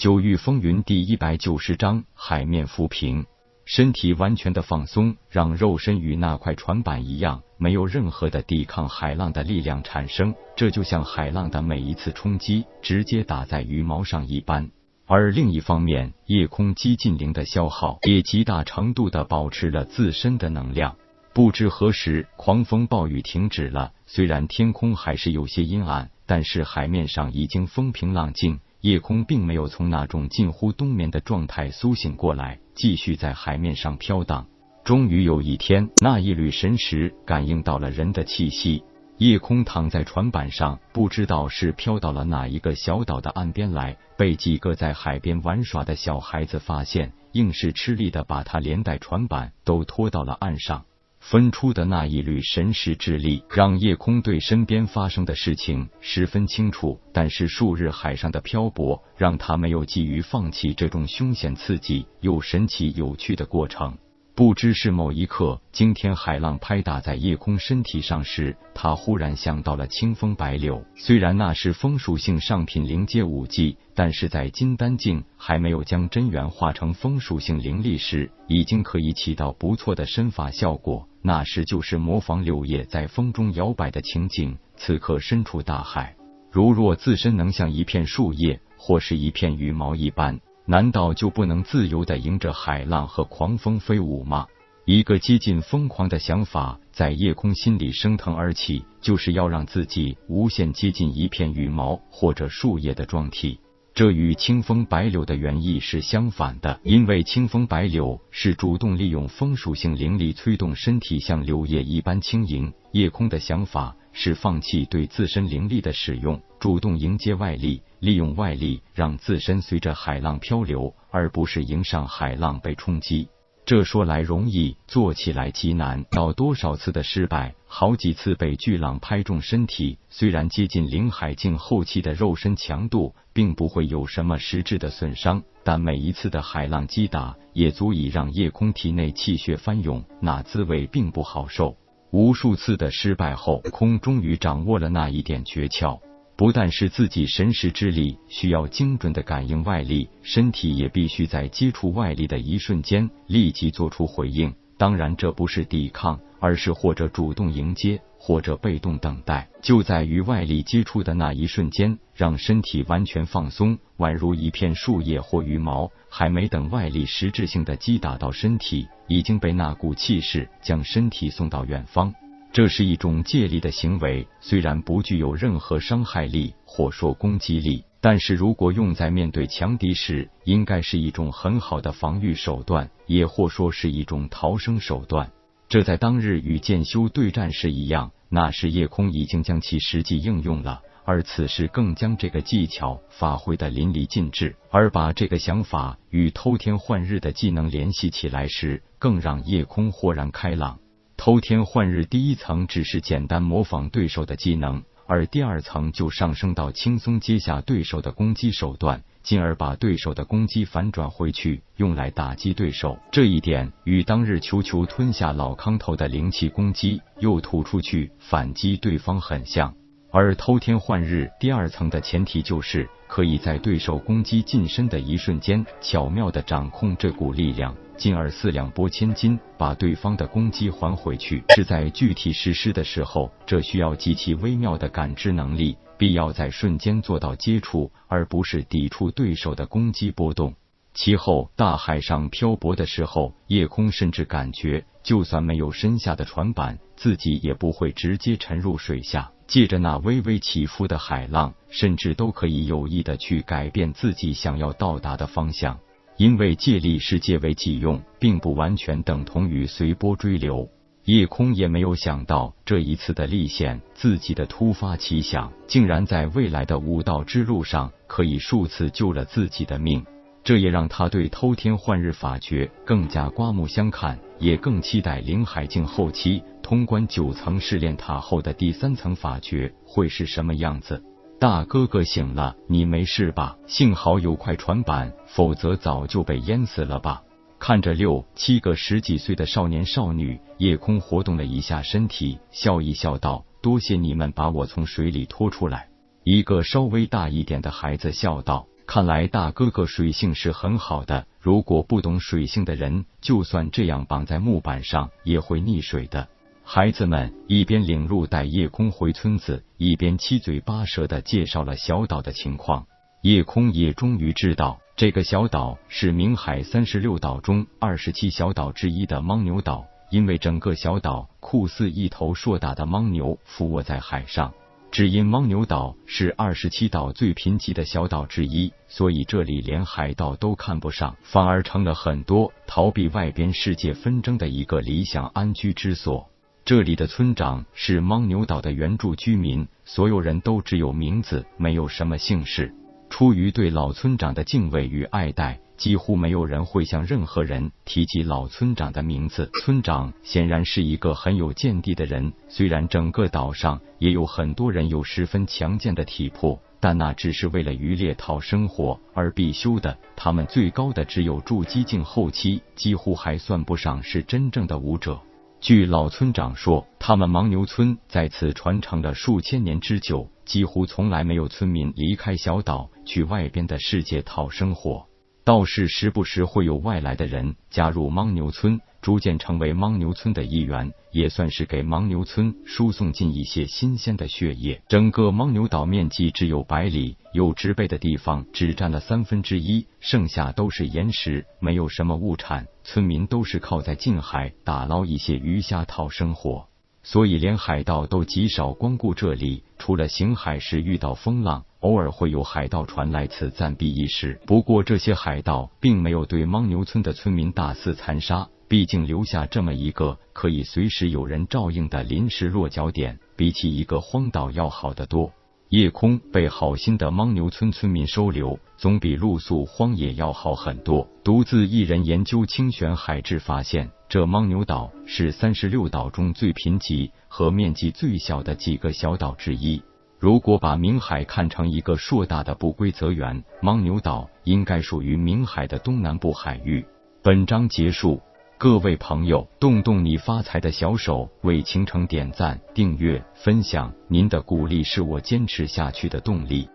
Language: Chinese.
九域风云第一百九十章海面浮平，身体完全的放松，让肉身与那块船板一样，没有任何的抵抗海浪的力量产生。这就像海浪的每一次冲击，直接打在羽毛上一般。而另一方面，夜空激进灵的消耗也极大程度的保持了自身的能量。不知何时，狂风暴雨停止了，虽然天空还是有些阴暗，但是海面上已经风平浪静。夜空并没有从那种近乎冬眠的状态苏醒过来，继续在海面上飘荡。终于有一天，那一缕神识感应到了人的气息。夜空躺在船板上，不知道是飘到了哪一个小岛的岸边来，被几个在海边玩耍的小孩子发现，硬是吃力的把他连带船板都拖到了岸上。分出的那一缕神识之力，让夜空对身边发生的事情十分清楚。但是数日海上的漂泊，让他没有急于放弃这种凶险刺激又神奇有趣的过程。不知是某一刻，惊天海浪拍打在夜空身体上时，他忽然想到了清风白柳。虽然那是风属性上品灵阶武技，但是在金丹境还没有将真元化成风属性灵力时，已经可以起到不错的身法效果。那时就是模仿柳叶在风中摇摆的情景。此刻身处大海，如若自身能像一片树叶或是一片羽毛一般。难道就不能自由的迎着海浪和狂风飞舞吗？一个接近疯狂的想法在夜空心里升腾而起，就是要让自己无限接近一片羽毛或者树叶的状体。这与清风白柳的原意是相反的，因为清风白柳是主动利用风属性灵力催动身体像柳叶一般轻盈。夜空的想法是放弃对自身灵力的使用，主动迎接外力。利用外力让自身随着海浪漂流，而不是迎上海浪被冲击。这说来容易，做起来极难。到多少次的失败，好几次被巨浪拍中身体。虽然接近灵海境后期的肉身强度并不会有什么实质的损伤，但每一次的海浪击打也足以让夜空体内气血翻涌，那滋味并不好受。无数次的失败后，空终于掌握了那一点诀窍。不但是自己神识之力需要精准的感应外力，身体也必须在接触外力的一瞬间立即做出回应。当然，这不是抵抗，而是或者主动迎接，或者被动等待。就在与外力接触的那一瞬间，让身体完全放松，宛如一片树叶或羽毛。还没等外力实质性的击打到身体，已经被那股气势将身体送到远方。这是一种借力的行为，虽然不具有任何伤害力或说攻击力，但是如果用在面对强敌时，应该是一种很好的防御手段，也或说是一种逃生手段。这在当日与剑修对战时一样，那时夜空已经将其实际应用了，而此时更将这个技巧发挥的淋漓尽致，而把这个想法与偷天换日的技能联系起来时，更让夜空豁然开朗。偷天换日，第一层只是简单模仿对手的技能，而第二层就上升到轻松接下对手的攻击手段，进而把对手的攻击反转回去，用来打击对手。这一点与当日球球吞下老康头的灵气攻击，又吐出去反击对方很像。而偷天换日第二层的前提就是可以在对手攻击近身的一瞬间，巧妙的掌控这股力量。进而四两拨千斤，把对方的攻击还回去。是在具体实施的时候，这需要极其微妙的感知能力，必要在瞬间做到接触，而不是抵触对手的攻击波动。其后，大海上漂泊的时候，夜空甚至感觉，就算没有身下的船板，自己也不会直接沉入水下。借着那微微起伏的海浪，甚至都可以有意的去改变自己想要到达的方向。因为借力是借为己用，并不完全等同于随波追流。夜空也没有想到，这一次的历险，自己的突发奇想，竟然在未来的武道之路上，可以数次救了自己的命。这也让他对偷天换日法诀更加刮目相看，也更期待灵海境后期通关九层试炼塔后的第三层法诀会是什么样子。大哥哥醒了，你没事吧？幸好有块船板，否则早就被淹死了吧。看着六七个十几岁的少年少女，夜空活动了一下身体，笑一笑道：“多谢你们把我从水里拖出来。”一个稍微大一点的孩子笑道。看来大哥哥水性是很好的，如果不懂水性的人，就算这样绑在木板上，也会溺水的。孩子们一边领路带叶空回村子，一边七嘴八舌的介绍了小岛的情况。叶空也终于知道，这个小岛是明海三十六岛中二十七小岛之一的牦牛岛，因为整个小岛酷似一头硕大的牦牛俯卧在海上。只因牦牛岛是二十七岛最贫瘠的小岛之一，所以这里连海盗都看不上，反而成了很多逃避外边世界纷争的一个理想安居之所。这里的村长是牦牛岛的原住居民，所有人都只有名字，没有什么姓氏。出于对老村长的敬畏与爱戴。几乎没有人会向任何人提起老村长的名字。村长显然是一个很有见地的人。虽然整个岛上也有很多人有十分强健的体魄，但那只是为了渔猎讨生活而必修的。他们最高的只有筑基境后期，几乎还算不上是真正的武者。据老村长说，他们牦牛村在此传承了数千年之久，几乎从来没有村民离开小岛去外边的世界讨生活。倒是时不时会有外来的人加入牦牛村，逐渐成为牦牛村的一员，也算是给牦牛村输送进一些新鲜的血液。整个牦牛岛面积只有百里，有植被的地方只占了三分之一，剩下都是岩石，没有什么物产。村民都是靠在近海打捞一些鱼虾讨生活。所以，连海盗都极少光顾这里。除了行海时遇到风浪，偶尔会有海盗船来此暂避一时。不过，这些海盗并没有对牦牛村的村民大肆残杀。毕竟，留下这么一个可以随时有人照应的临时落脚点，比起一个荒岛要好得多。夜空被好心的牦牛村村民收留，总比露宿荒野要好很多。独自一人研究清玄海志，发现这牦牛岛是三十六岛中最贫瘠和面积最小的几个小岛之一。如果把明海看成一个硕大的不规则圆，牦牛岛应该属于明海的东南部海域。本章结束。各位朋友，动动你发财的小手，为倾城点赞、订阅、分享，您的鼓励是我坚持下去的动力。